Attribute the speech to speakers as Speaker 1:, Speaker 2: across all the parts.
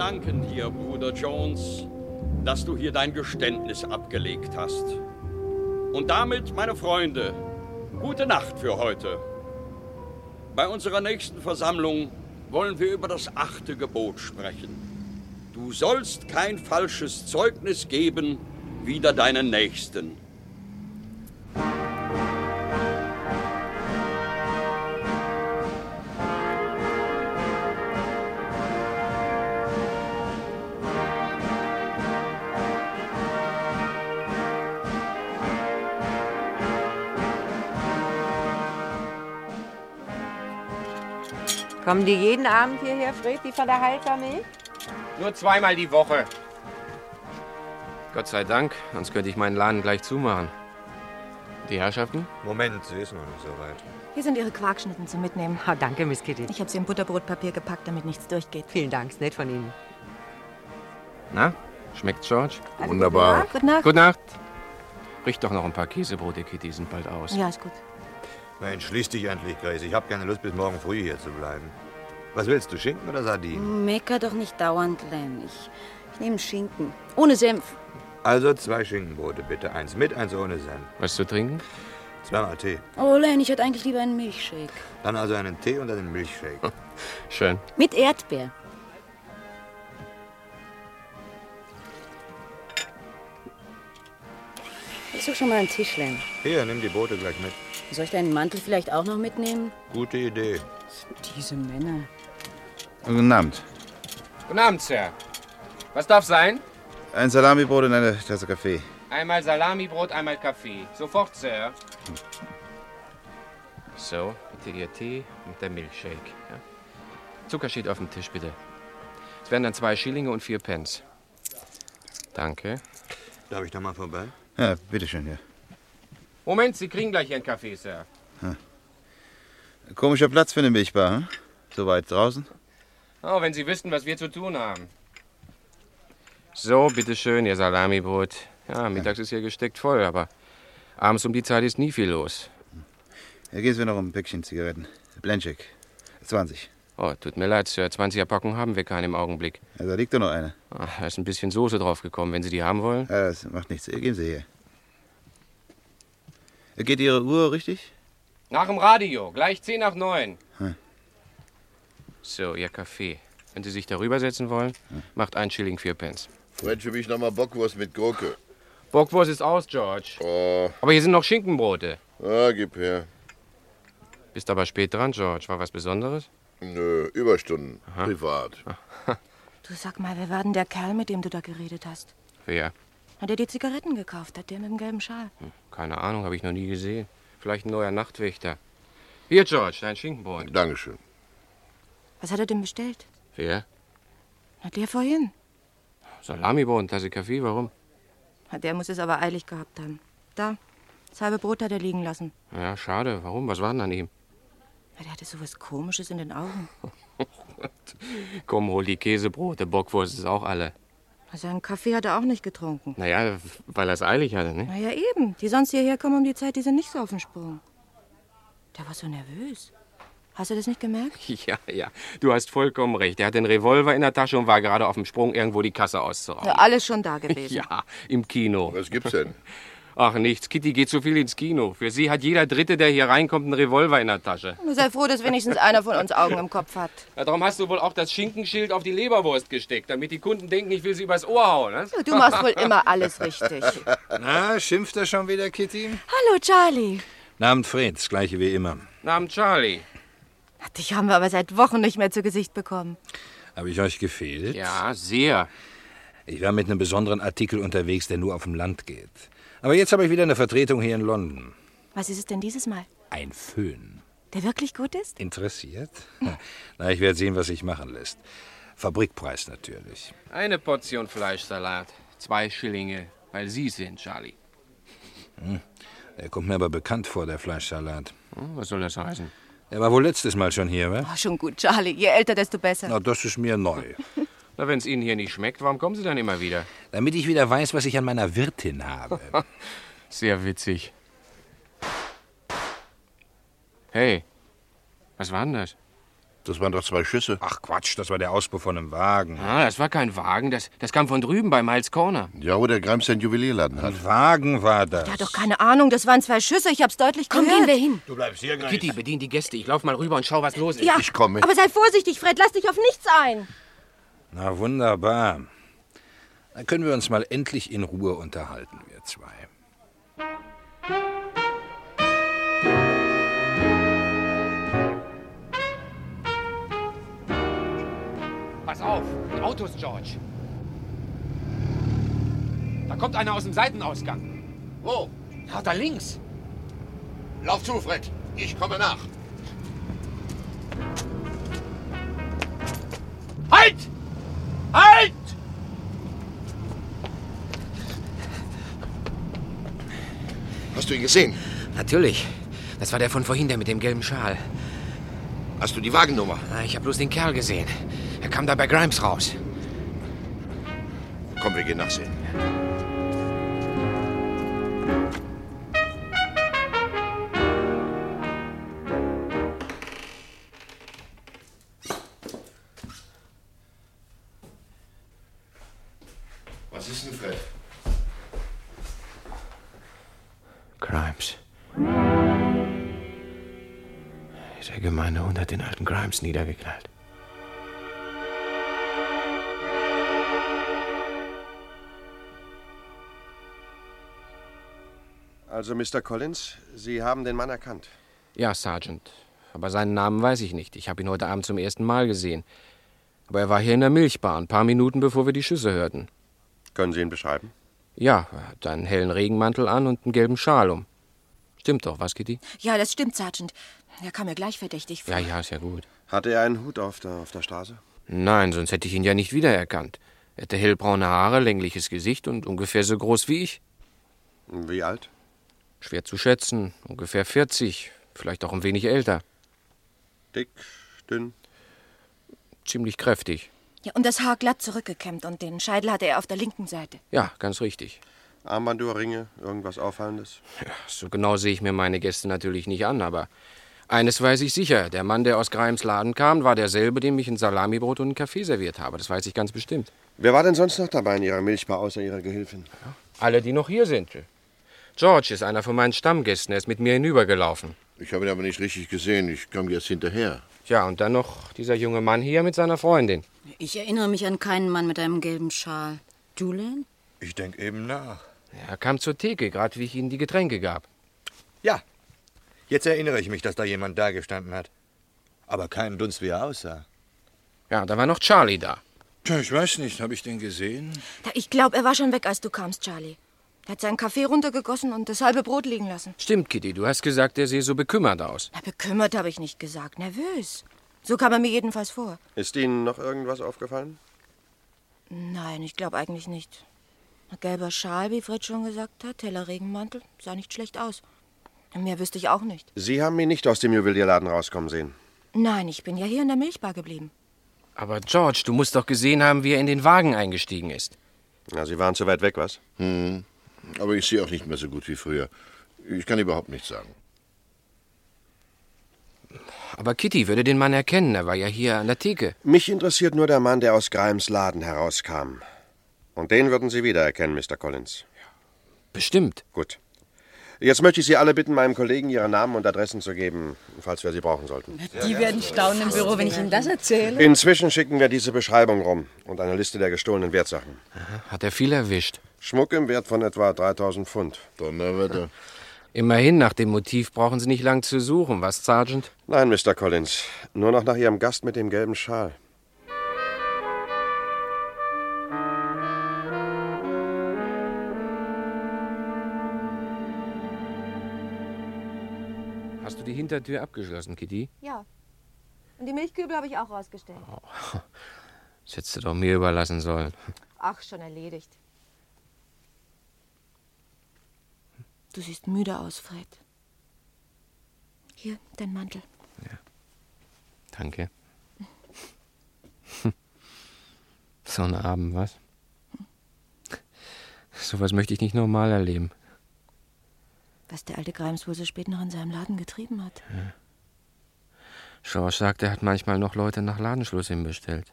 Speaker 1: danken dir, Bruder Jones, dass du hier dein Geständnis abgelegt hast. Und damit, meine Freunde, gute Nacht für heute. Bei unserer nächsten Versammlung wollen wir über das achte Gebot sprechen. Du sollst kein falsches Zeugnis geben wider deinen Nächsten.
Speaker 2: Kommen die jeden Abend hierher, Fred, die von der Haltermilch?
Speaker 3: Nur zweimal die Woche. Gott sei Dank, sonst könnte ich meinen Laden gleich zumachen. Die Herrschaften?
Speaker 4: Moment, sie ist noch nicht so weit.
Speaker 5: Hier sind Ihre Quarkschnitten zum Mitnehmen.
Speaker 2: Oh, danke, Miss Kitty.
Speaker 5: Ich habe sie in Butterbrotpapier gepackt, damit nichts durchgeht.
Speaker 2: Vielen Dank, ist nett von Ihnen.
Speaker 3: Na, schmeckt's, George?
Speaker 5: Also,
Speaker 3: Wunderbar.
Speaker 5: Gute Nacht.
Speaker 3: Gute Nacht. Riech doch noch ein paar Käsebrote, Kitty, sind bald aus.
Speaker 5: Ja, ist gut.
Speaker 4: Mensch, schließ dich endlich, Grace. Ich habe keine Lust, bis morgen früh hier zu bleiben. Was willst du, Schinken oder Sardinen?
Speaker 6: Mecker doch nicht dauernd, Len. Ich, ich nehme Schinken. Ohne Senf.
Speaker 4: Also zwei Schinkenbrote, bitte. Eins mit, eins ohne Senf.
Speaker 3: Was zu trinken?
Speaker 4: Zweimal Tee.
Speaker 6: Oh, Len, ich hätte eigentlich lieber einen Milchshake.
Speaker 4: Dann also einen Tee und einen Milchshake.
Speaker 3: Schön.
Speaker 6: Mit Erdbeer. Ist doch schon mal ein Tisch, Len.
Speaker 4: Hier, nimm die Brote gleich mit.
Speaker 6: Soll ich deinen Mantel vielleicht auch noch mitnehmen?
Speaker 4: Gute Idee.
Speaker 6: Diese Männer.
Speaker 7: Guten Abend.
Speaker 3: Guten Abend, Sir. Was darf sein?
Speaker 7: Ein Salamibrot und eine Tasse Kaffee.
Speaker 3: Einmal Salamibrot, einmal Kaffee. Sofort, Sir. So, bitte Ihr Tee und der Milchshake. Ja? Zucker steht auf dem Tisch, bitte. Es wären dann zwei Schillinge und vier Pence. Danke.
Speaker 4: Darf ich da mal vorbei?
Speaker 7: Ja, bitteschön, ja.
Speaker 3: Moment, Sie kriegen gleich Ihren Kaffee, Sir.
Speaker 7: Komischer Platz für eine Milchbar, hm? So weit draußen?
Speaker 3: Oh, wenn Sie wüssten, was wir zu tun haben. So, bitteschön, Ihr Salamibrot. Ja, mittags ist hier gesteckt voll, aber abends um die Zeit ist nie viel los.
Speaker 7: Hier geht's mir noch um ein Päckchen Zigaretten. Blanchik. 20.
Speaker 3: Oh, tut mir leid, Sir. 20er Packung haben wir keine im Augenblick.
Speaker 7: Ja, da liegt doch noch eine.
Speaker 3: Ach, da ist ein bisschen Soße draufgekommen, wenn Sie die haben wollen.
Speaker 7: Ja, das macht nichts. Geben Sie her. Geht Ihre Uhr richtig?
Speaker 3: Nach dem Radio, gleich 10 nach 9.
Speaker 7: Hm.
Speaker 3: So, Ihr Kaffee. Wenn Sie sich darüber setzen wollen, macht ein Schilling vier Pence.
Speaker 8: Fred, für mich nochmal Bockwurst mit Gurke.
Speaker 3: Bockwurst ist aus, George.
Speaker 8: Oh,
Speaker 3: Aber hier sind noch Schinkenbrote.
Speaker 8: ah, gib her.
Speaker 3: Bist aber spät dran, George. War was Besonderes?
Speaker 8: Nö, Überstunden. Privat.
Speaker 5: Du sag mal, wer war denn der Kerl, mit dem du da geredet hast?
Speaker 3: Wer?
Speaker 5: Hat der die Zigaretten gekauft hat, der mit dem gelben Schal?
Speaker 3: Keine Ahnung, habe ich noch nie gesehen. Vielleicht ein neuer Nachtwächter. Hier, George, dein Schinkenbrot.
Speaker 8: Dankeschön.
Speaker 5: Was hat er denn bestellt?
Speaker 3: Wer?
Speaker 5: Na, der vorhin.
Speaker 3: Salamibrot und Tasse Kaffee, warum?
Speaker 5: Na, Der muss es aber eilig gehabt haben. Da, das halbe Brot hat er liegen lassen.
Speaker 3: Ja, schade. Warum? Was war denn an ihm?
Speaker 5: Ja, der hatte so was Komisches in den Augen.
Speaker 3: Komm, hol die Käsebrote. Bockwurst ist auch alle.
Speaker 5: Also einen Kaffee hat er auch nicht getrunken.
Speaker 3: Naja, weil er es eilig hatte, ne?
Speaker 5: Na ja, eben. Die sonst hierher kommen um die Zeit, die sind nicht so auf dem Sprung. Der war so nervös. Hast du das nicht gemerkt?
Speaker 3: Ja, ja. Du hast vollkommen recht. Er hat den Revolver in der Tasche und war gerade auf dem Sprung, irgendwo die Kasse auszurauben.
Speaker 5: Ja, alles schon da gewesen.
Speaker 3: Ja, im Kino.
Speaker 8: Was gibt's denn?
Speaker 3: Ach, nichts. Kitty geht so viel ins Kino. Für sie hat jeder Dritte, der hier reinkommt, einen Revolver in der Tasche.
Speaker 5: Nur sei froh, dass wenigstens einer von uns Augen im Kopf hat.
Speaker 3: Ja, darum hast du wohl auch das Schinkenschild auf die Leberwurst gesteckt, damit die Kunden denken, ich will sie übers Ohr hauen. Ne?
Speaker 5: Du machst wohl immer alles richtig.
Speaker 9: Na, schimpft er schon wieder, Kitty?
Speaker 5: Hallo, Charlie.
Speaker 9: Namens Fred, das gleiche wie immer.
Speaker 3: Namen Charlie.
Speaker 5: Dich haben wir aber seit Wochen nicht mehr zu Gesicht bekommen.
Speaker 9: Habe ich euch gefehlt?
Speaker 3: Ja, sehr.
Speaker 9: Ich war mit einem besonderen Artikel unterwegs, der nur auf dem Land geht. Aber jetzt habe ich wieder eine Vertretung hier in London.
Speaker 5: Was ist es denn dieses Mal?
Speaker 9: Ein Föhn.
Speaker 5: Der wirklich gut ist?
Speaker 9: Interessiert? Na, ich werde sehen, was sich machen lässt. Fabrikpreis natürlich.
Speaker 3: Eine Portion Fleischsalat. Zwei Schillinge, weil Sie sind, Charlie.
Speaker 9: Hm. Er kommt mir aber bekannt vor, der Fleischsalat.
Speaker 3: Hm, was soll das heißen?
Speaker 9: Er war wohl letztes Mal schon hier, wa?
Speaker 5: Oh, schon gut, Charlie. Je älter, desto besser.
Speaker 9: Na, das ist mir neu.
Speaker 3: Na, wenn es Ihnen hier nicht schmeckt, warum kommen Sie dann immer wieder?
Speaker 9: Damit ich wieder weiß, was ich an meiner Wirtin habe.
Speaker 3: Sehr witzig. Hey, was war denn das?
Speaker 8: Das waren doch zwei Schüsse.
Speaker 9: Ach Quatsch, das war der Auspuff von einem Wagen.
Speaker 3: Ah, das war kein Wagen, das, das kam von drüben bei Miles Corner.
Speaker 8: Ja, wo der Grimes seinen Juwelierladen hat.
Speaker 9: Ein Wagen war das.
Speaker 5: Der hat doch keine Ahnung, das waren zwei Schüsse, ich hab's deutlich
Speaker 6: Komm,
Speaker 5: gehört.
Speaker 6: gehen wir hin.
Speaker 4: Du bleibst hier, Grace.
Speaker 3: Kitty, bedien die Gäste. Ich lauf mal rüber und schau, was los ist.
Speaker 5: Ja,
Speaker 8: Ich komme.
Speaker 5: aber sei vorsichtig, Fred, lass dich auf nichts ein.
Speaker 9: Na wunderbar. Dann können wir uns mal endlich in Ruhe unterhalten, wir zwei.
Speaker 3: Pass auf, Autos, George. Da kommt einer aus dem Seitenausgang.
Speaker 8: Wo?
Speaker 3: Ja, da links.
Speaker 8: Lauf zu, Fred. Ich komme nach.
Speaker 3: Halt! Halt!
Speaker 8: Hast du ihn gesehen?
Speaker 3: Natürlich. Das war der von vorhin, der mit dem gelben Schal.
Speaker 8: Hast du die Wagennummer?
Speaker 3: Ah, Ich habe bloß den Kerl gesehen. Er kam da bei Grimes raus.
Speaker 8: Komm, wir gehen nachsehen. Was
Speaker 3: Grimes niedergeknallt.
Speaker 10: Also, Mr. Collins, Sie haben den Mann erkannt.
Speaker 3: Ja, Sergeant. Aber seinen Namen weiß ich nicht. Ich habe ihn heute Abend zum ersten Mal gesehen. Aber er war hier in der Milchbar, ein paar Minuten bevor wir die Schüsse hörten.
Speaker 10: Können Sie ihn beschreiben?
Speaker 3: Ja, er hat einen hellen Regenmantel an und einen gelben Schal um. Stimmt doch, was, Kitty?
Speaker 5: Ja, das stimmt, Sergeant. Er kam mir gleich verdächtig vor.
Speaker 3: Ja, ja, ist ja gut.
Speaker 10: Hatte er einen Hut auf der, auf der Straße?
Speaker 3: Nein, sonst hätte ich ihn ja nicht wiedererkannt. Er hatte hellbraune Haare, längliches Gesicht und ungefähr so groß wie ich.
Speaker 10: Wie alt?
Speaker 3: Schwer zu schätzen, ungefähr 40, vielleicht auch ein wenig älter.
Speaker 10: Dick, dünn?
Speaker 3: Ziemlich kräftig.
Speaker 5: Ja, und das Haar glatt zurückgekämmt und den Scheitel hatte er auf der linken Seite.
Speaker 3: Ja, ganz richtig.
Speaker 10: Armbanduhr, Ringe, irgendwas Auffallendes?
Speaker 3: So genau sehe ich mir meine Gäste natürlich nicht an, aber eines weiß ich sicher. Der Mann, der aus Greims Laden kam, war derselbe, dem ich ein Salamibrot und einen Kaffee serviert habe. Das weiß ich ganz bestimmt.
Speaker 10: Wer war denn sonst noch dabei in Ihrer Milchbar außer Ihrer Gehilfin?
Speaker 3: Alle, die noch hier sind. George ist einer von meinen Stammgästen. Er ist mit mir hinübergelaufen.
Speaker 8: Ich habe ihn aber nicht richtig gesehen. Ich kam jetzt hinterher.
Speaker 3: Ja, und dann noch dieser junge Mann hier mit seiner Freundin.
Speaker 6: Ich erinnere mich an keinen Mann mit einem gelben Schal. Julian?
Speaker 9: Ich denke eben nach.
Speaker 3: Er kam zur Theke, gerade wie ich ihnen die Getränke gab.
Speaker 7: Ja, jetzt erinnere ich mich, dass da jemand da gestanden hat. Aber keinen Dunst, wie er aussah.
Speaker 3: Ja, da war noch Charlie da.
Speaker 9: Tja, ich weiß nicht, habe ich den gesehen?
Speaker 5: Ich glaube, er war schon weg, als du kamst, Charlie. Er hat seinen Kaffee runtergegossen und das halbe Brot liegen lassen.
Speaker 3: Stimmt, Kitty, du hast gesagt, er sehe so bekümmert aus.
Speaker 5: Na, bekümmert habe ich nicht gesagt, nervös. So kam er mir jedenfalls vor.
Speaker 10: Ist Ihnen noch irgendwas aufgefallen?
Speaker 5: Nein, ich glaube eigentlich nicht. Ein gelber Schal, wie Fred schon gesagt hat, heller Regenmantel, sah nicht schlecht aus. Mehr wüsste ich auch nicht.
Speaker 10: Sie haben ihn nicht aus dem Juwelierladen rauskommen sehen.
Speaker 5: Nein, ich bin ja hier in der Milchbar geblieben.
Speaker 3: Aber George, du musst doch gesehen haben, wie er in den Wagen eingestiegen ist.
Speaker 10: Na, Sie waren zu weit weg, was?
Speaker 8: Hm. Aber ich sehe auch nicht mehr so gut wie früher. Ich kann überhaupt nichts sagen.
Speaker 3: Aber Kitty würde den Mann erkennen, er war ja hier an der Theke.
Speaker 10: Mich interessiert nur der Mann, der aus Grimes Laden herauskam. Und den würden Sie wiedererkennen, Mr. Collins.
Speaker 3: Bestimmt.
Speaker 10: Gut. Jetzt möchte ich Sie alle bitten, meinem Kollegen Ihre Namen und Adressen zu geben, falls wir sie brauchen sollten.
Speaker 6: Die werden staunen im Büro, wenn ich Ihnen das erzähle.
Speaker 10: Inzwischen schicken wir diese Beschreibung rum und eine Liste der gestohlenen Wertsachen.
Speaker 3: Hat er viel erwischt.
Speaker 10: Schmuck im Wert von etwa 3000 Pfund.
Speaker 8: Donnerwetter.
Speaker 3: Immerhin, nach dem Motiv brauchen Sie nicht lang zu suchen, was, Sergeant?
Speaker 10: Nein, Mr. Collins. Nur noch nach Ihrem Gast mit dem gelben Schal.
Speaker 3: Hintertür abgeschlossen, Kitty?
Speaker 5: Ja. Und die Milchkübel habe ich auch rausgestellt.
Speaker 3: Das hättest du doch mir überlassen sollen.
Speaker 5: Ach, schon erledigt. Du siehst müde aus, Fred. Hier, dein Mantel.
Speaker 3: Danke. So ein Abend, was? Sowas möchte ich nicht normal erleben.
Speaker 5: Was der alte Grimes wohl so spät noch in seinem Laden getrieben hat.
Speaker 3: George sagt, er hat manchmal noch Leute nach Ladenschluss hinbestellt.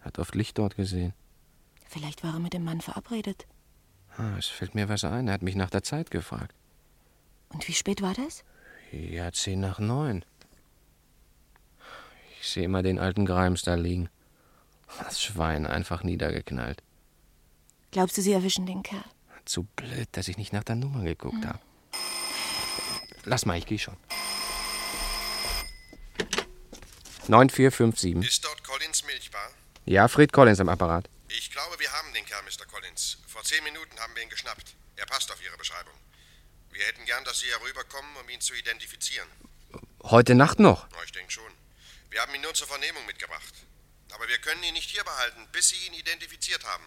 Speaker 3: Hat oft Licht dort gesehen.
Speaker 5: Vielleicht war er mit dem Mann verabredet.
Speaker 3: Ah, es fällt mir was ein. Er hat mich nach der Zeit gefragt.
Speaker 5: Und wie spät war das?
Speaker 3: Ja, zehn nach neun. Ich sehe immer den alten Grimes da liegen. Das Schwein einfach niedergeknallt.
Speaker 5: Glaubst du, sie erwischen den Kerl?
Speaker 3: Zu blöd, dass ich nicht nach der Nummer geguckt hm. habe. Lass mal, ich geh schon. 9457.
Speaker 10: Ist dort Collins Milchbar?
Speaker 3: Ja, Fred Collins am Apparat.
Speaker 10: Ich glaube, wir haben den Kerl, Mr. Collins. Vor zehn Minuten haben wir ihn geschnappt. Er passt auf Ihre Beschreibung. Wir hätten gern, dass Sie herüberkommen, um ihn zu identifizieren.
Speaker 3: Heute Nacht noch?
Speaker 10: ich denke schon. Wir haben ihn nur zur Vernehmung mitgebracht. Aber wir können ihn nicht hier behalten, bis Sie ihn identifiziert haben.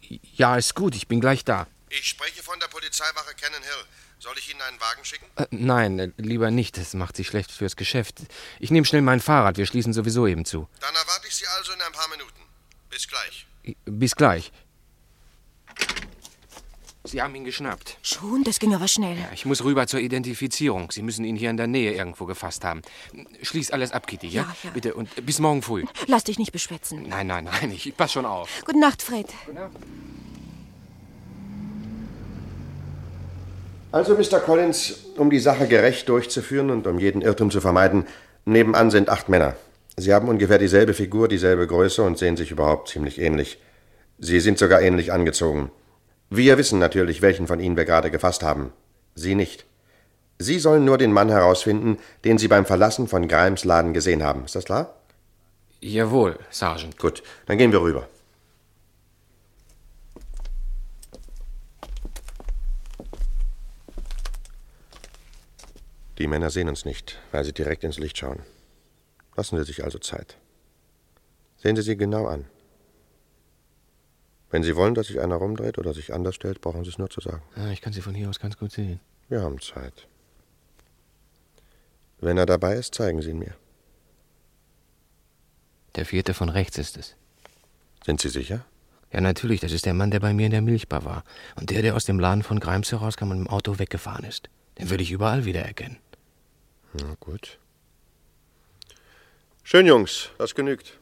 Speaker 3: Ja, ist gut, ich bin gleich da.
Speaker 10: Ich spreche von der Polizeiwache Cannon Hill. Soll ich Ihnen einen Wagen schicken?
Speaker 3: Äh, nein, äh, lieber nicht. Das macht sich schlecht fürs Geschäft. Ich nehme schnell mein Fahrrad. Wir schließen sowieso eben zu.
Speaker 10: Dann erwarte ich Sie also in ein paar Minuten. Bis gleich.
Speaker 3: Bis gleich. Sie haben ihn geschnappt.
Speaker 5: Schon? Das ging aber schnell.
Speaker 3: Ja, ich muss rüber zur Identifizierung. Sie müssen ihn hier in der Nähe irgendwo gefasst haben. Schließ alles ab, Kitty, ja?
Speaker 5: Ja, ja.
Speaker 3: Bitte, und bis morgen früh.
Speaker 5: Lass dich nicht beschwätzen.
Speaker 3: Nein, nein, nein, ich pass schon auf.
Speaker 5: Gute Nacht, Fred.
Speaker 3: Gute Nacht.
Speaker 10: Also, Mr. Collins, um die Sache gerecht durchzuführen und um jeden Irrtum zu vermeiden, nebenan sind acht Männer. Sie haben ungefähr dieselbe Figur, dieselbe Größe und sehen sich überhaupt ziemlich ähnlich. Sie sind sogar ähnlich angezogen. Wir wissen natürlich, welchen von ihnen wir gerade gefasst haben. Sie nicht. Sie sollen nur den Mann herausfinden, den Sie beim Verlassen von Grimes Laden gesehen haben. Ist das klar?
Speaker 3: Jawohl, Sergeant.
Speaker 10: Gut, dann gehen wir rüber. Die Männer sehen uns nicht, weil sie direkt ins Licht schauen. Lassen Sie sich also Zeit. Sehen Sie sie genau an. Wenn Sie wollen, dass sich einer rumdreht oder sich anders stellt, brauchen Sie es nur zu sagen.
Speaker 3: Ja, ich kann Sie von hier aus ganz gut sehen.
Speaker 10: Wir haben Zeit. Wenn er dabei ist, zeigen Sie ihn mir.
Speaker 3: Der vierte von rechts ist es.
Speaker 10: Sind Sie sicher?
Speaker 3: Ja, natürlich. Das ist der Mann, der bei mir in der Milchbar war. Und der, der aus dem Laden von Grimes herauskam und im Auto weggefahren ist. Den würde ich überall wiedererkennen.
Speaker 10: Na gut. Schön, Jungs, das genügt.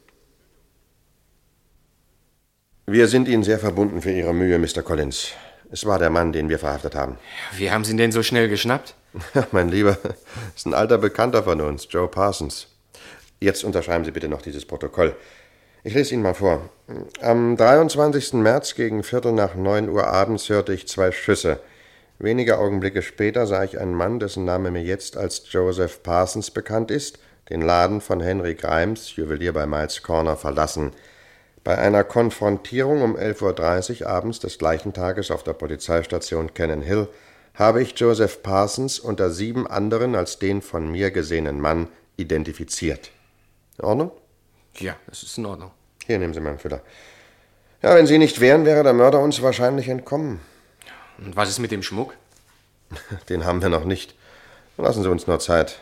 Speaker 10: Wir sind Ihnen sehr verbunden für Ihre Mühe, Mr. Collins. Es war der Mann, den wir verhaftet haben.
Speaker 3: Wie haben Sie ihn denn so schnell geschnappt?
Speaker 10: mein Lieber, ist ein alter Bekannter von uns, Joe Parsons. Jetzt unterschreiben Sie bitte noch dieses Protokoll. Ich lese Ihnen mal vor. Am 23. März gegen Viertel nach neun Uhr abends hörte ich zwei Schüsse. Wenige Augenblicke später sah ich einen Mann, dessen Name mir jetzt als Joseph Parsons bekannt ist, den Laden von Henry Grimes, Juwelier bei Miles Corner, verlassen. Bei einer Konfrontierung um 11.30 Uhr abends des gleichen Tages auf der Polizeistation Cannon Hill habe ich Joseph Parsons unter sieben anderen als den von mir gesehenen Mann identifiziert. In Ordnung?
Speaker 3: Ja, das ist in Ordnung.
Speaker 10: Hier nehmen Sie meinen Füller. Ja, wenn Sie nicht wären, wäre der Mörder uns wahrscheinlich entkommen.
Speaker 3: Und was ist mit dem Schmuck?
Speaker 10: Den haben wir noch nicht. Lassen Sie uns nur Zeit.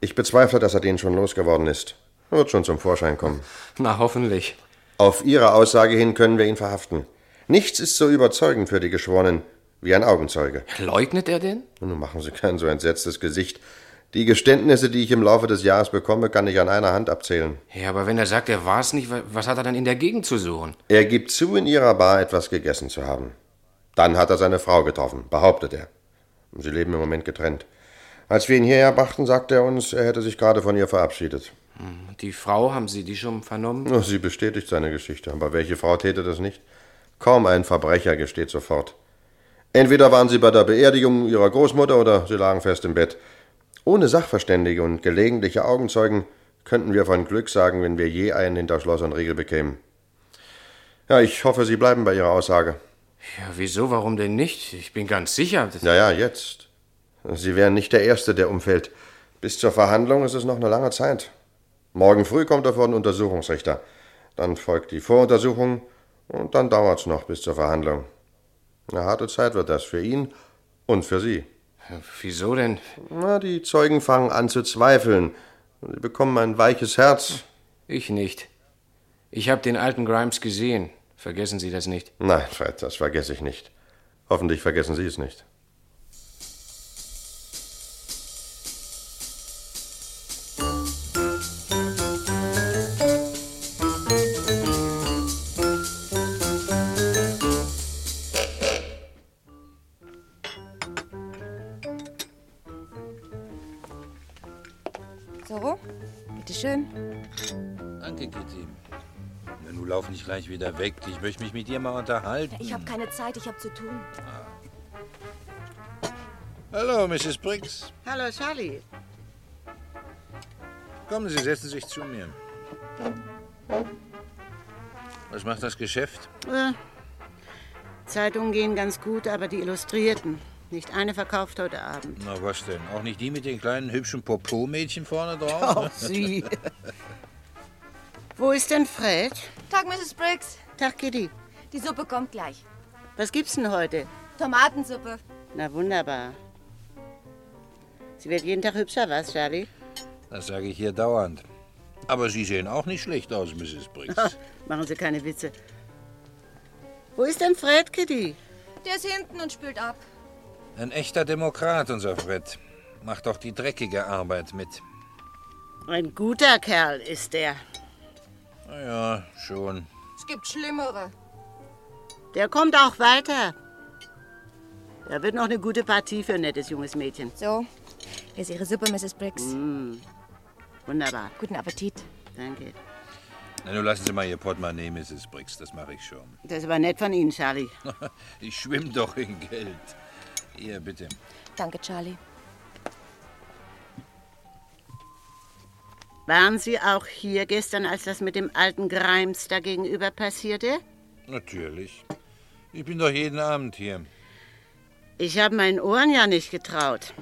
Speaker 10: Ich bezweifle, dass er den schon losgeworden ist. Er wird schon zum Vorschein kommen.
Speaker 3: Na, hoffentlich.
Speaker 10: Auf Ihre Aussage hin können wir ihn verhaften. Nichts ist so überzeugend für die Geschworenen wie ein Augenzeuge.
Speaker 3: Leugnet er denn?
Speaker 10: Nun machen Sie kein so entsetztes Gesicht. Die Geständnisse, die ich im Laufe des Jahres bekomme, kann ich an einer Hand abzählen.
Speaker 3: Ja, aber wenn er sagt, er war es nicht, was hat er dann in der Gegend zu suchen?
Speaker 10: Er gibt zu, in Ihrer Bar etwas gegessen zu haben. Dann hat er seine Frau getroffen, behauptet er. Sie leben im Moment getrennt. Als wir ihn hierher brachten, sagte er uns, er hätte sich gerade von ihr verabschiedet.
Speaker 3: Hm, die Frau, haben Sie die schon vernommen?
Speaker 10: Oh, sie bestätigt seine Geschichte. Aber welche Frau täte das nicht? Kaum ein Verbrecher gesteht sofort. Entweder waren sie bei der Beerdigung ihrer Großmutter oder sie lagen fest im Bett. Ohne Sachverständige und gelegentliche Augenzeugen könnten wir von Glück sagen, wenn wir je einen hinter Schloss und Riegel bekämen. Ja, ich hoffe, Sie bleiben bei Ihrer Aussage.
Speaker 3: Ja, wieso? Warum denn nicht? Ich bin ganz sicher.
Speaker 10: Ja, ja, jetzt. Sie wären nicht der Erste, der umfällt. Bis zur Verhandlung ist es noch eine lange Zeit. Morgen früh kommt er vor den Untersuchungsrichter. Dann folgt die Voruntersuchung und dann dauert es noch bis zur Verhandlung. Eine harte Zeit wird das für ihn und für Sie.
Speaker 3: Wieso denn?
Speaker 10: Na, die Zeugen fangen an zu zweifeln. Sie bekommen ein weiches Herz.
Speaker 3: Ich nicht. Ich habe den alten Grimes gesehen. Vergessen Sie das nicht.
Speaker 10: Nein, Fred, das vergesse ich nicht. Hoffentlich vergessen Sie es nicht.
Speaker 9: Nun lauf nicht gleich wieder weg. Ich möchte mich mit dir mal unterhalten.
Speaker 5: Ich habe keine Zeit, ich habe zu tun.
Speaker 9: Hallo, Mrs. Briggs.
Speaker 6: Hallo, Charlie.
Speaker 9: Kommen Sie, setzen Sie sich zu mir. Was macht das Geschäft?
Speaker 6: Äh, Zeitungen gehen ganz gut, aber die Illustrierten. Nicht eine verkauft heute Abend.
Speaker 9: Na, was denn? Auch nicht die mit den kleinen hübschen Popo-Mädchen vorne drauf?
Speaker 6: Oh, sie. Wo ist denn Fred?
Speaker 5: Tag, Mrs. Briggs.
Speaker 6: Tag, Kitty.
Speaker 5: Die Suppe kommt gleich.
Speaker 6: Was gibt's denn heute?
Speaker 5: Tomatensuppe.
Speaker 6: Na, wunderbar. Sie wird jeden Tag hübscher, was, Charlie?
Speaker 9: Das sage ich hier dauernd. Aber Sie sehen auch nicht schlecht aus, Mrs. Briggs.
Speaker 6: Machen Sie keine Witze. Wo ist denn Fred, Kitty?
Speaker 5: Der ist hinten und spült ab.
Speaker 9: Ein echter Demokrat, unser Fred. Macht doch die dreckige Arbeit mit.
Speaker 6: Ein guter Kerl ist er.
Speaker 9: Na ja, schon.
Speaker 5: Es gibt Schlimmere.
Speaker 6: Der kommt auch weiter. Er wird noch eine gute Partie für ein nettes junges Mädchen.
Speaker 5: So, hier ist Ihre Suppe, Mrs. Briggs.
Speaker 6: Mm, wunderbar.
Speaker 5: Guten Appetit.
Speaker 6: Danke.
Speaker 9: Na, nun lassen Sie mal Ihr Portemonnaie, Mrs. Briggs. Das mache ich schon.
Speaker 6: Das war nett von Ihnen, Charlie.
Speaker 9: Ich schwimme doch in Geld. Hier, bitte.
Speaker 5: Danke, Charlie.
Speaker 6: Waren Sie auch hier gestern, als das mit dem alten Grimes da gegenüber passierte?
Speaker 9: Natürlich. Ich bin doch jeden Abend hier.
Speaker 6: Ich habe meinen Ohren ja nicht getraut.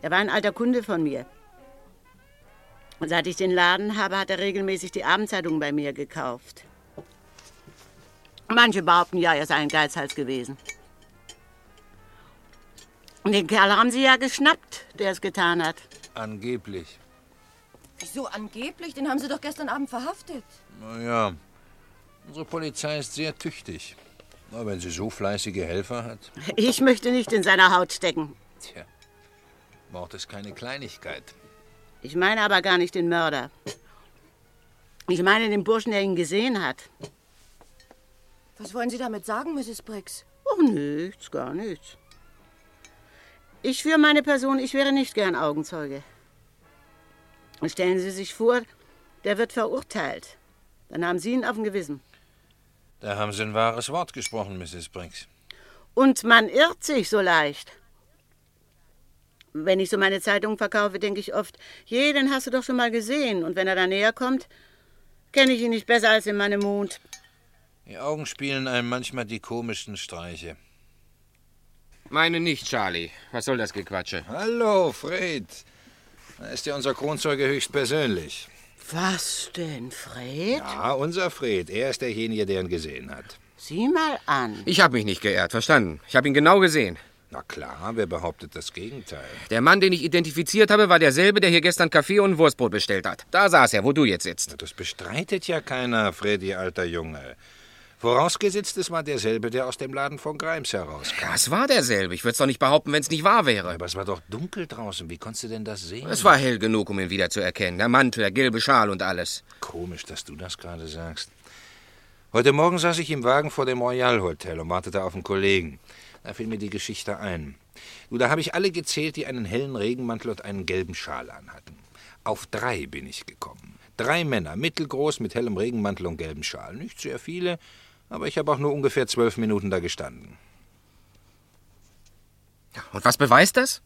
Speaker 6: Er war ein alter Kunde von mir. Und seit ich den Laden habe, hat er regelmäßig die Abendzeitung bei mir gekauft. Manche behaupten ja, er sei ein Geizhals gewesen. Und den Kerl haben sie ja geschnappt, der es getan hat.
Speaker 9: Angeblich.
Speaker 5: Wieso angeblich? Den haben Sie doch gestern Abend verhaftet.
Speaker 9: Na ja, unsere Polizei ist sehr tüchtig. Na, wenn sie so fleißige Helfer hat.
Speaker 6: Ich möchte nicht in seiner Haut stecken.
Speaker 9: Tja, Mord ist keine Kleinigkeit.
Speaker 6: Ich meine aber gar nicht den Mörder. Ich meine den Burschen, der ihn gesehen hat.
Speaker 5: Was wollen Sie damit sagen, Mrs. Briggs?
Speaker 6: Oh, nichts, gar nichts. Ich für meine Person, ich wäre nicht gern Augenzeuge. Und stellen Sie sich vor, der wird verurteilt. Dann haben Sie ihn auf dem Gewissen.
Speaker 9: Da haben Sie ein wahres Wort gesprochen, Mrs. Briggs.
Speaker 6: Und man irrt sich so leicht. Wenn ich so meine Zeitung verkaufe, denke ich oft, je, den hast du doch schon mal gesehen. Und wenn er da näher kommt, kenne ich ihn nicht besser als in meinem Mund.
Speaker 9: Die Augen spielen einem manchmal die komischsten Streiche.
Speaker 3: Meine nicht, Charlie. Was soll das Gequatsche?
Speaker 9: Hallo, Fred. Da ist ja unser Kronzeuge höchstpersönlich.
Speaker 6: Was denn, Fred?
Speaker 9: Ja, unser Fred. Er ist derjenige, der ihn gesehen hat.
Speaker 6: Sieh mal an.
Speaker 3: Ich habe mich nicht geehrt, verstanden. Ich habe ihn genau gesehen.
Speaker 9: Na klar, wer behauptet das Gegenteil?
Speaker 3: Der Mann, den ich identifiziert habe, war derselbe, der hier gestern Kaffee und Wurstbrot bestellt hat. Da saß er, wo du jetzt sitzt.
Speaker 9: Das bestreitet ja keiner, Freddy, alter Junge. Vorausgesetzt, es war derselbe, der aus dem Laden von Grimes herauskam.
Speaker 3: Ja, es war derselbe. Ich würde es doch nicht behaupten, wenn es nicht wahr wäre.
Speaker 9: Aber es war doch dunkel draußen. Wie konntest du denn das sehen?
Speaker 3: Es war hell genug, um ihn wiederzuerkennen. Der Mantel, der gelbe Schal und alles.
Speaker 9: Komisch, dass du das gerade sagst. Heute Morgen saß ich im Wagen vor dem Royal Hotel und wartete auf einen Kollegen. Da fiel mir die Geschichte ein. Du, da habe ich alle gezählt, die einen hellen Regenmantel und einen gelben Schal anhatten. Auf drei bin ich gekommen. Drei Männer, mittelgroß, mit hellem Regenmantel und gelbem Schal. Nicht sehr viele, aber ich habe auch nur ungefähr zwölf Minuten da gestanden.
Speaker 3: Und was beweist das?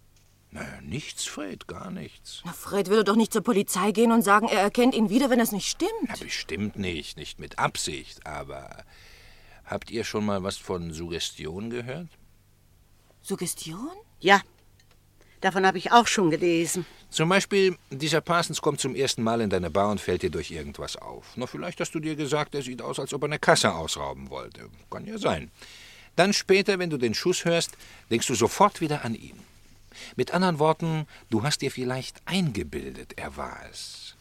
Speaker 9: Na, nichts, Fred, gar nichts.
Speaker 5: Na, Fred würde doch nicht zur Polizei gehen und sagen, er erkennt ihn wieder, wenn es nicht stimmt.
Speaker 9: Ja, bestimmt nicht, nicht mit Absicht, aber habt ihr schon mal was von Suggestion gehört?
Speaker 5: Suggestion?
Speaker 6: Ja, davon habe ich auch schon gelesen.
Speaker 9: Zum Beispiel, dieser Parsons kommt zum ersten Mal in deine Bar und fällt dir durch irgendwas auf. Na, vielleicht hast du dir gesagt, er sieht aus, als ob er eine Kasse ausrauben wollte. Kann ja sein. Dann später, wenn du den Schuss hörst, denkst du sofort wieder an ihn. Mit anderen Worten, du hast dir vielleicht eingebildet, er war es.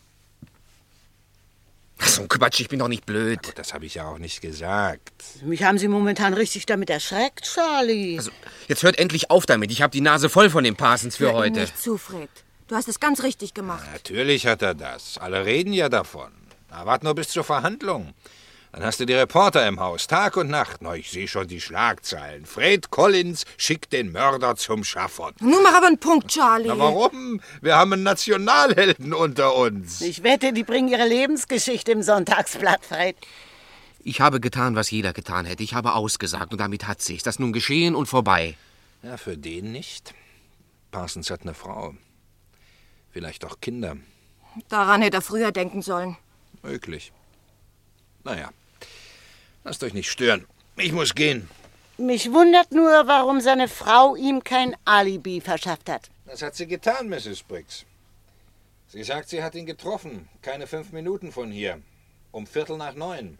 Speaker 3: Ach, so ein Quatsch, ich bin doch nicht blöd.
Speaker 9: Aber das habe ich ja auch nicht gesagt.
Speaker 6: Mich haben Sie momentan richtig damit erschreckt, Charlie.
Speaker 3: Also, jetzt hört endlich auf damit. Ich habe die Nase voll von den Parsons für
Speaker 5: Hör ihm
Speaker 3: heute.
Speaker 5: nicht zu, Fred. Du hast es ganz richtig gemacht.
Speaker 9: Natürlich hat er das. Alle reden ja davon. Na, wart nur bis zur Verhandlung. Dann hast du die Reporter im Haus, Tag und Nacht. Na, ich sehe schon die Schlagzeilen. Fred Collins schickt den Mörder zum Schafott.
Speaker 5: Nun mach aber einen Punkt, Charlie.
Speaker 9: Na, warum? Wir haben einen Nationalhelden unter uns.
Speaker 6: Ich wette, die bringen ihre Lebensgeschichte im Sonntagsblatt, Fred.
Speaker 3: Ich habe getan, was jeder getan hätte. Ich habe ausgesagt und damit hat sich's. Das nun geschehen und vorbei.
Speaker 9: Ja, für den nicht. Parsons hat eine Frau. Vielleicht auch Kinder.
Speaker 5: Daran hätte er früher denken sollen.
Speaker 9: Möglich. Naja, lasst euch nicht stören. Ich muss gehen.
Speaker 6: Mich wundert nur, warum seine Frau ihm kein Alibi verschafft hat.
Speaker 9: Das hat sie getan, Mrs. Briggs. Sie sagt, sie hat ihn getroffen. Keine fünf Minuten von hier. Um Viertel nach neun.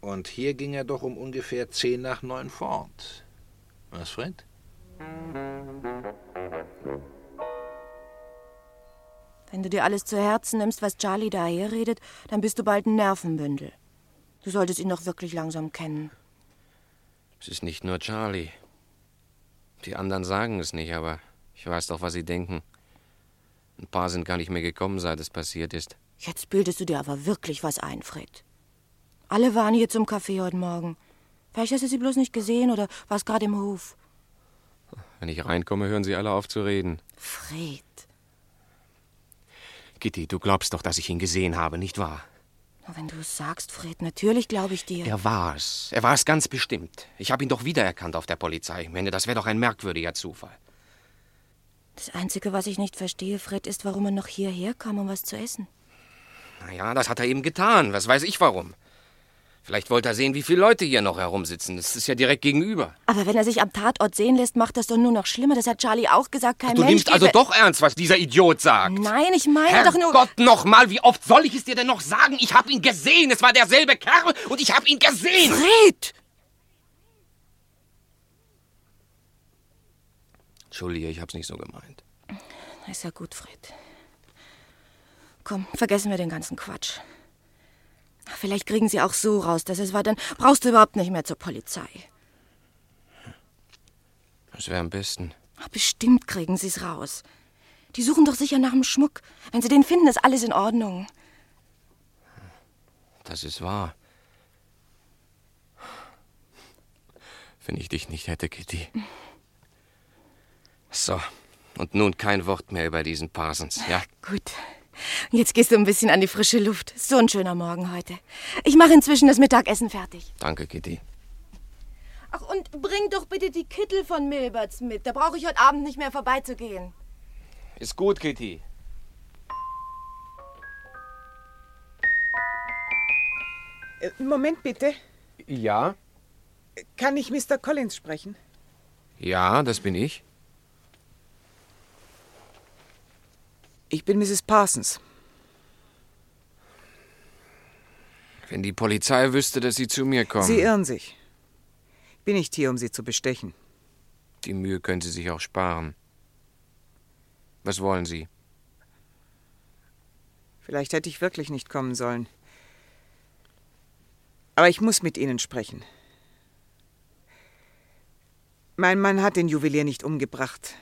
Speaker 9: Und hier ging er doch um ungefähr zehn nach neun fort. Was, Fred?
Speaker 5: Wenn du dir alles zu Herzen nimmst, was Charlie daher redet, dann bist du bald ein Nervenbündel. Du solltest ihn doch wirklich langsam kennen.
Speaker 3: Es ist nicht nur Charlie. Die anderen sagen es nicht, aber ich weiß doch, was sie denken. Ein paar sind gar nicht mehr gekommen, seit es passiert ist.
Speaker 5: Jetzt bildest du dir aber wirklich was ein, Fred. Alle waren hier zum Kaffee heute Morgen. Vielleicht hast du sie bloß nicht gesehen oder warst gerade im Hof.
Speaker 3: Wenn ich reinkomme, hören sie alle auf zu reden.
Speaker 5: Fred.
Speaker 3: Kitty, du glaubst doch, dass ich ihn gesehen habe, nicht wahr?
Speaker 5: Wenn du es sagst, Fred, natürlich glaube ich dir.
Speaker 3: Er war es. Er war es ganz bestimmt. Ich habe ihn doch wiedererkannt auf der Polizei. Ich meine, das wäre doch ein merkwürdiger Zufall.
Speaker 5: Das Einzige, was ich nicht verstehe, Fred, ist, warum er noch hierher kam, um was zu essen.
Speaker 3: Naja, das hat er eben getan. Was weiß ich warum. Vielleicht wollte er sehen, wie viele Leute hier noch herumsitzen. Das ist ja direkt gegenüber.
Speaker 5: Aber wenn er sich am Tatort sehen lässt, macht das doch nur noch schlimmer. Das hat Charlie auch gesagt. Kein
Speaker 3: du
Speaker 5: Mensch
Speaker 3: nimmst also doch ernst, was dieser Idiot sagt.
Speaker 5: Nein, ich meine doch nur.
Speaker 3: Gott noch mal, wie oft soll ich es dir denn noch sagen? Ich habe ihn gesehen. Es war derselbe Kerl und ich habe ihn gesehen.
Speaker 5: Fred!
Speaker 3: Entschuldige, ich hab's nicht so gemeint.
Speaker 5: Na, Ist ja gut, Fred. Komm, vergessen wir den ganzen Quatsch. Vielleicht kriegen sie auch so raus, dass es war, dann brauchst du überhaupt nicht mehr zur Polizei.
Speaker 3: Das wäre am besten.
Speaker 5: Ach, Bestimmt kriegen sie's raus. Die suchen doch sicher nach dem Schmuck. Wenn sie den finden, ist alles in Ordnung.
Speaker 3: Das ist wahr. Wenn ich dich nicht hätte, Kitty. So, und nun kein Wort mehr über diesen Parsons, ja?
Speaker 5: Gut. Jetzt gehst du ein bisschen an die frische Luft. So ein schöner Morgen heute. Ich mache inzwischen das Mittagessen fertig.
Speaker 3: Danke, Kitty.
Speaker 5: Ach, und bring doch bitte die Kittel von Milberts mit. Da brauche ich heute Abend nicht mehr vorbeizugehen.
Speaker 3: Ist gut, Kitty.
Speaker 11: Äh, Moment bitte.
Speaker 3: Ja?
Speaker 11: Kann ich Mr. Collins sprechen?
Speaker 3: Ja, das bin ich.
Speaker 11: Ich bin Mrs. Parsons.
Speaker 3: Wenn die Polizei wüsste, dass Sie zu mir kommen.
Speaker 11: Sie irren sich. Ich bin nicht hier, um Sie zu bestechen.
Speaker 3: Die Mühe können Sie sich auch sparen. Was wollen Sie?
Speaker 11: Vielleicht hätte ich wirklich nicht kommen sollen. Aber ich muss mit Ihnen sprechen. Mein Mann hat den Juwelier nicht umgebracht.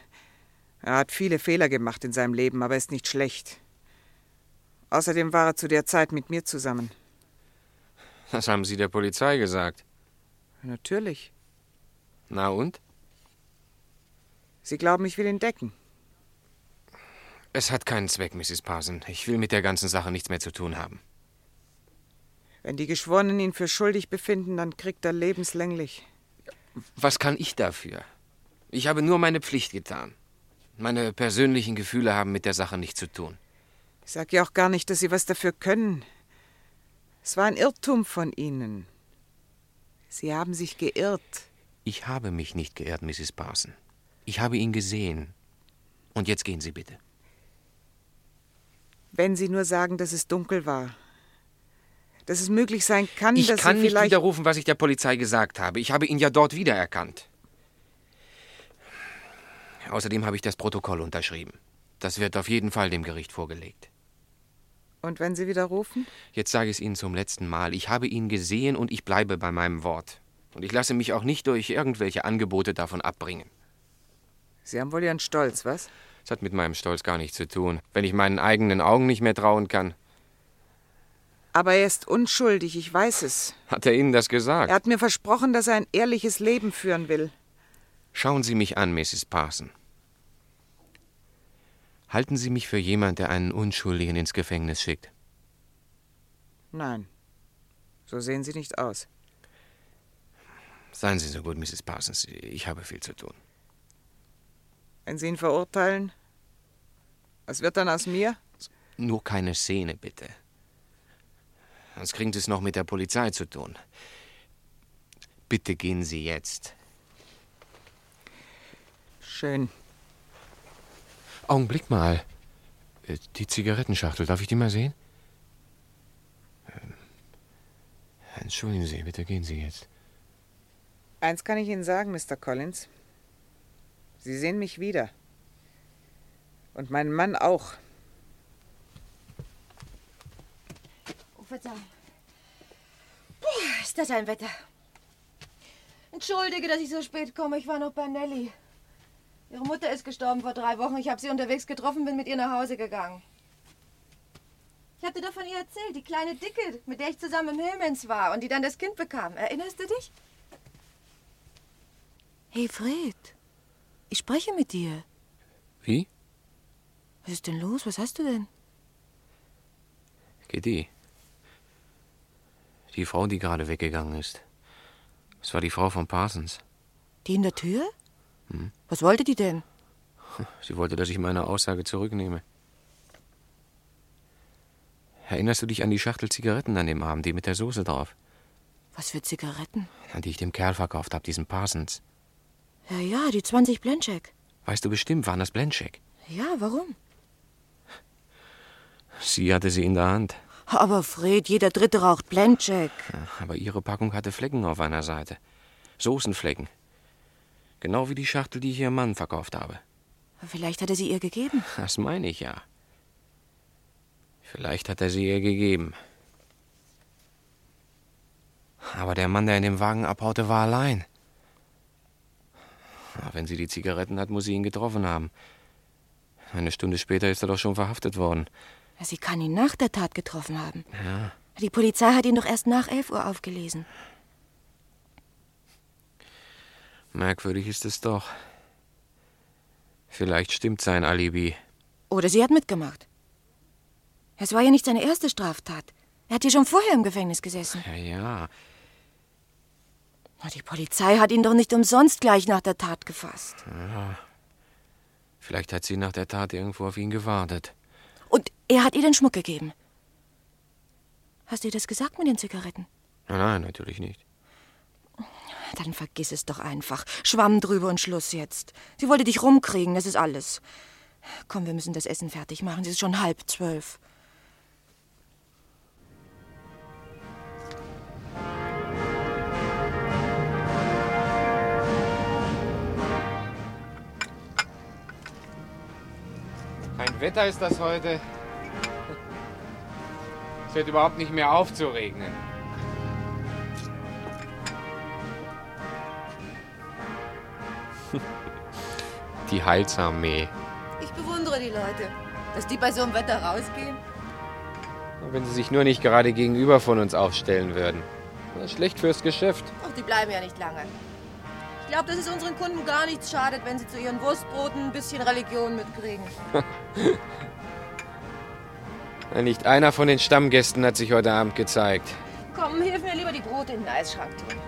Speaker 11: Er hat viele Fehler gemacht in seinem Leben, aber er ist nicht schlecht. Außerdem war er zu der Zeit mit mir zusammen.
Speaker 3: Das haben Sie der Polizei gesagt.
Speaker 11: Natürlich.
Speaker 3: Na und?
Speaker 11: Sie glauben, ich will ihn decken.
Speaker 3: Es hat keinen Zweck, Mrs. Parson. Ich will mit der ganzen Sache nichts mehr zu tun haben.
Speaker 11: Wenn die Geschworenen ihn für schuldig befinden, dann kriegt er lebenslänglich.
Speaker 3: Was kann ich dafür? Ich habe nur meine Pflicht getan. Meine persönlichen Gefühle haben mit der Sache nichts zu tun.
Speaker 11: Ich sag ja auch gar nicht, dass Sie was dafür können. Es war ein Irrtum von Ihnen. Sie haben sich geirrt.
Speaker 3: Ich habe mich nicht geirrt, Mrs. Parson. Ich habe ihn gesehen. Und jetzt gehen Sie bitte.
Speaker 11: Wenn Sie nur sagen, dass es dunkel war. Dass es möglich sein kann,
Speaker 3: Ich
Speaker 11: dass
Speaker 3: kann
Speaker 11: Sie
Speaker 3: nicht
Speaker 11: vielleicht...
Speaker 3: widerrufen, was ich der Polizei gesagt habe. Ich habe ihn ja dort wiedererkannt. Außerdem habe ich das Protokoll unterschrieben. Das wird auf jeden Fall dem Gericht vorgelegt.
Speaker 11: Und wenn Sie widerrufen?
Speaker 3: Jetzt sage ich es Ihnen zum letzten Mal. Ich habe ihn gesehen und ich bleibe bei meinem Wort. Und ich lasse mich auch nicht durch irgendwelche Angebote davon abbringen.
Speaker 11: Sie haben wohl Ihren Stolz, was?
Speaker 3: Das hat mit meinem Stolz gar nichts zu tun. Wenn ich meinen eigenen Augen nicht mehr trauen kann.
Speaker 11: Aber er ist unschuldig, ich weiß es.
Speaker 3: Hat er Ihnen das gesagt?
Speaker 11: Er hat mir versprochen, dass er ein ehrliches Leben führen will.
Speaker 3: Schauen Sie mich an, Mrs. Parson. Halten Sie mich für jemand, der einen Unschuldigen ins Gefängnis schickt?
Speaker 11: Nein. So sehen Sie nicht aus.
Speaker 3: Seien Sie so gut, Mrs. Parsons. Ich habe viel zu tun.
Speaker 11: Wenn Sie ihn verurteilen, was wird dann aus mir?
Speaker 3: Nur keine Szene, bitte. Sonst kriegen Sie es noch mit der Polizei zu tun. Bitte gehen Sie jetzt.
Speaker 11: Schön.
Speaker 3: Augenblick mal. Äh, Die Zigarettenschachtel, darf ich die mal sehen? Ähm, Entschuldigen Sie, bitte gehen Sie jetzt.
Speaker 11: Eins kann ich Ihnen sagen, Mr. Collins. Sie sehen mich wieder. Und meinen Mann auch.
Speaker 5: Oh, Verzeihung. Puh, ist das ein Wetter. Entschuldige, dass ich so spät komme. Ich war noch bei Nelly. Ihre Mutter ist gestorben vor drei Wochen. Ich habe sie unterwegs getroffen, bin mit ihr nach Hause gegangen. Ich hatte doch von ihr erzählt, die kleine Dicke, mit der ich zusammen im Hillmans war und die dann das Kind bekam. Erinnerst du dich? Hey, Fred. Ich spreche mit dir.
Speaker 3: Wie?
Speaker 5: Was ist denn los? Was hast du denn?
Speaker 3: Kitty. Die Frau, die gerade weggegangen ist. Das war die Frau von Parsons.
Speaker 5: Die in der Tür?
Speaker 3: Hm.
Speaker 5: Was wollte die denn?
Speaker 3: Sie wollte, dass ich meine Aussage zurücknehme. Erinnerst du dich an die Schachtel Zigaretten an dem Abend, die mit der Soße drauf?
Speaker 5: Was für Zigaretten?
Speaker 3: Die ich dem Kerl verkauft habe, diesem Parsons.
Speaker 5: Ja, ja, die 20 Blencheck.
Speaker 3: Weißt du bestimmt, waren das Blencheck?
Speaker 5: Ja, warum?
Speaker 3: Sie hatte sie in der Hand.
Speaker 5: Aber Fred, jeder Dritte raucht Blencheck.
Speaker 3: Aber ihre Packung hatte Flecken auf einer Seite. Soßenflecken. Genau wie die Schachtel, die ich ihrem Mann verkauft habe.
Speaker 5: Vielleicht hat er sie ihr gegeben.
Speaker 3: Das meine ich ja. Vielleicht hat er sie ihr gegeben. Aber der Mann, der in dem Wagen abhaute, war allein. Wenn sie die Zigaretten hat, muss sie ihn getroffen haben. Eine Stunde später ist er doch schon verhaftet worden.
Speaker 5: Sie kann ihn nach der Tat getroffen haben.
Speaker 3: Ja.
Speaker 5: Die Polizei hat ihn doch erst nach 11 Uhr aufgelesen.
Speaker 3: Merkwürdig ist es doch. Vielleicht stimmt sein Alibi.
Speaker 5: Oder sie hat mitgemacht. Es war ja nicht seine erste Straftat. Er hat hier schon vorher im Gefängnis gesessen.
Speaker 3: Ja, ja.
Speaker 5: Die Polizei hat ihn doch nicht umsonst gleich nach der Tat gefasst.
Speaker 3: ja. Vielleicht hat sie nach der Tat irgendwo auf ihn gewartet.
Speaker 5: Und er hat ihr den Schmuck gegeben. Hast du ihr das gesagt mit den Zigaretten?
Speaker 3: Nein, nein, natürlich nicht.
Speaker 5: Dann vergiss es doch einfach. Schwamm drüber und Schluss jetzt. Sie wollte dich rumkriegen, das ist alles. Komm, wir müssen das Essen fertig machen. Es ist schon halb zwölf.
Speaker 3: Kein Wetter ist das heute. Es hört überhaupt nicht mehr auf zu regnen. Die Heilsarmee.
Speaker 5: Ich bewundere die Leute, dass die bei so einem Wetter rausgehen.
Speaker 3: Wenn sie sich nur nicht gerade gegenüber von uns aufstellen würden. Das ist schlecht fürs Geschäft.
Speaker 5: Ach, die bleiben ja nicht lange. Ich glaube, dass es unseren Kunden gar nichts schadet, wenn sie zu ihren Wurstbroten ein bisschen Religion mitkriegen.
Speaker 3: Nicht einer von den Stammgästen hat sich heute Abend gezeigt.
Speaker 5: Komm, hilf mir lieber die Brote in den Eisschrank tun.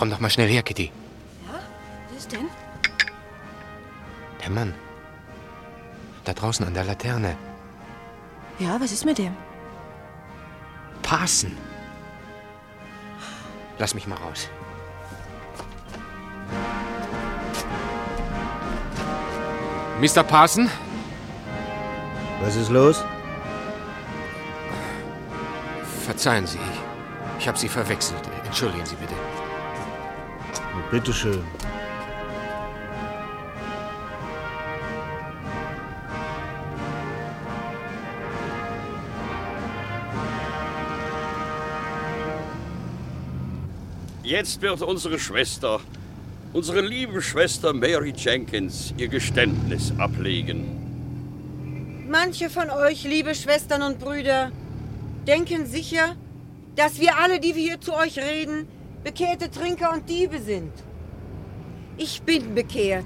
Speaker 3: Komm doch mal schnell her, Kitty.
Speaker 5: Ja? Was ist denn?
Speaker 3: Der Mann. Da draußen an der Laterne.
Speaker 5: Ja, was ist mit dem?
Speaker 3: Parson. Lass mich mal raus. Mr. Parson?
Speaker 7: Was ist los?
Speaker 3: Verzeihen Sie, ich, ich habe Sie verwechselt. Entschuldigen Sie bitte.
Speaker 7: Bitte schön.
Speaker 1: Jetzt wird unsere Schwester, unsere liebe Schwester Mary Jenkins, ihr Geständnis ablegen.
Speaker 2: Manche von euch, liebe Schwestern und Brüder, denken sicher, dass wir alle, die wir hier zu euch reden, bekehrte Trinker und Diebe sind. Ich bin bekehrt.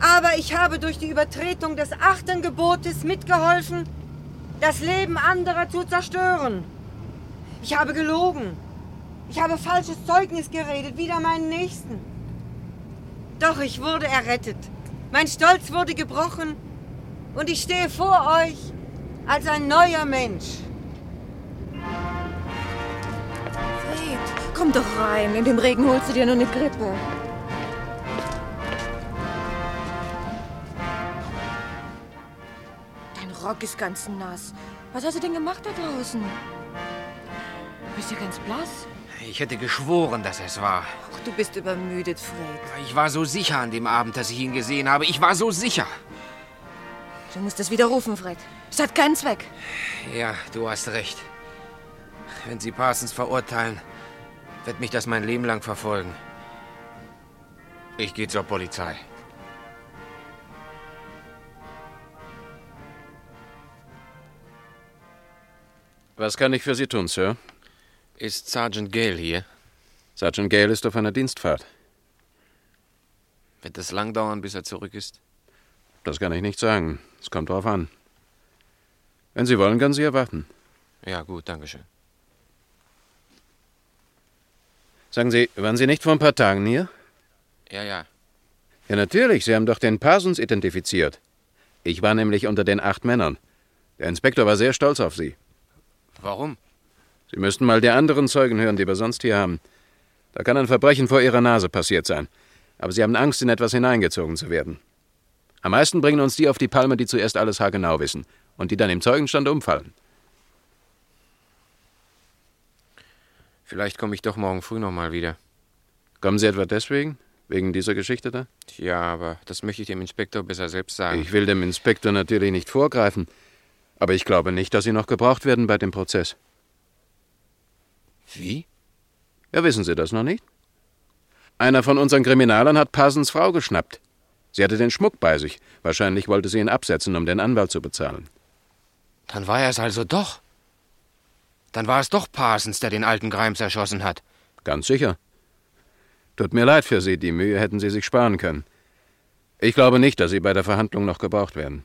Speaker 2: Aber ich habe durch die Übertretung des achten Gebotes mitgeholfen, das Leben anderer zu zerstören. Ich habe gelogen. Ich habe falsches Zeugnis geredet, wider meinen Nächsten. Doch ich wurde errettet. Mein Stolz wurde gebrochen und ich stehe vor euch als ein neuer Mensch.
Speaker 5: Fred, komm doch rein. In dem Regen holst du dir nur eine Grippe. Dein Rock ist ganz nass. Was hast du denn gemacht da draußen? Du bist ja ganz blass.
Speaker 3: Ich hätte geschworen, dass es war.
Speaker 5: Ach, du bist übermüdet, Fred.
Speaker 3: Ich war so sicher an dem Abend, dass ich ihn gesehen habe. Ich war so sicher.
Speaker 5: Du musst es widerrufen, Fred. Es hat keinen Zweck.
Speaker 3: Ja, du hast recht. Wenn Sie Parsons verurteilen, wird mich das mein Leben lang verfolgen. Ich gehe zur Polizei.
Speaker 12: Was kann ich für Sie tun, Sir?
Speaker 3: Ist Sergeant Gale hier?
Speaker 12: Sergeant Gale ist auf einer Dienstfahrt.
Speaker 3: Wird es lang dauern, bis er zurück ist?
Speaker 12: Das kann ich nicht sagen. Es kommt drauf an. Wenn Sie wollen, können Sie erwarten.
Speaker 3: Ja, gut, danke schön.
Speaker 12: Sagen Sie, waren Sie nicht vor ein paar Tagen hier?
Speaker 3: Ja, ja.
Speaker 12: Ja, natürlich. Sie haben doch den Parsons identifiziert. Ich war nämlich unter den acht Männern. Der Inspektor war sehr stolz auf Sie.
Speaker 3: Warum?
Speaker 12: Sie müssten mal die anderen Zeugen hören, die wir sonst hier haben. Da kann ein Verbrechen vor Ihrer Nase passiert sein. Aber Sie haben Angst, in etwas hineingezogen zu werden. Am meisten bringen uns die auf die Palme, die zuerst alles haargenau wissen und die dann im Zeugenstand umfallen.
Speaker 3: Vielleicht komme ich doch morgen früh noch mal wieder.
Speaker 12: Kommen Sie etwa deswegen? Wegen dieser Geschichte da?
Speaker 3: Ja, aber das möchte ich dem Inspektor besser selbst sagen.
Speaker 12: Ich will dem Inspektor natürlich nicht vorgreifen. Aber ich glaube nicht, dass Sie noch gebraucht werden bei dem Prozess.
Speaker 3: Wie?
Speaker 12: Ja, wissen Sie das noch nicht? Einer von unseren Kriminalern hat Parsons Frau geschnappt. Sie hatte den Schmuck bei sich. Wahrscheinlich wollte sie ihn absetzen, um den Anwalt zu bezahlen.
Speaker 3: Dann war er es also doch. Dann war es doch Parsons, der den alten Grimes erschossen hat.
Speaker 12: Ganz sicher. Tut mir leid für Sie, die Mühe hätten Sie sich sparen können. Ich glaube nicht, dass Sie bei der Verhandlung noch gebraucht werden.